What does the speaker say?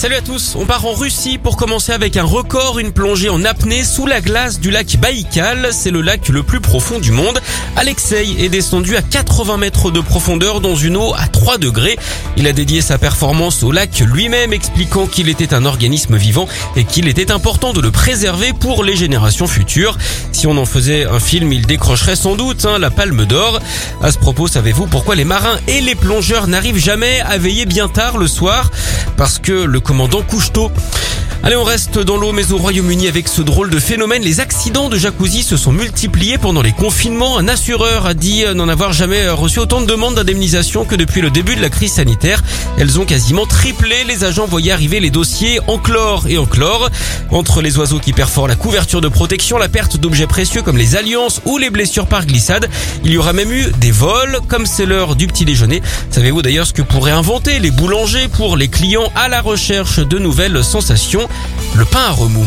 Salut à tous, on part en Russie pour commencer avec un record, une plongée en apnée sous la glace du lac Baïkal. C'est le lac le plus profond du monde. Alexei est descendu à 80 mètres de profondeur dans une eau à 3 degrés. Il a dédié sa performance au lac lui-même, expliquant qu'il était un organisme vivant et qu'il était important de le préserver pour les générations futures. Si on en faisait un film, il décrocherait sans doute hein, la palme d'or. À ce propos, savez-vous pourquoi les marins et les plongeurs n'arrivent jamais à veiller bien tard le soir? Parce que le commandant Couchetot. Allez, on reste dans l'eau, mais au Royaume-Uni avec ce drôle de phénomène. Les accidents de jacuzzi se sont multipliés pendant les confinements. Un assureur a dit n'en avoir jamais reçu autant de demandes d'indemnisation que depuis le début de la crise sanitaire. Elles ont quasiment triplé. Les agents voyaient arriver les dossiers en chlore et en chlore. Entre les oiseaux qui perforent la couverture de protection, la perte d'objets précieux comme les alliances ou les blessures par glissade, il y aura même eu des vols, comme c'est l'heure du petit déjeuner. Savez-vous d'ailleurs ce que pourraient inventer les boulangers pour les clients à la recherche de nouvelles sensations? Le pain à remous.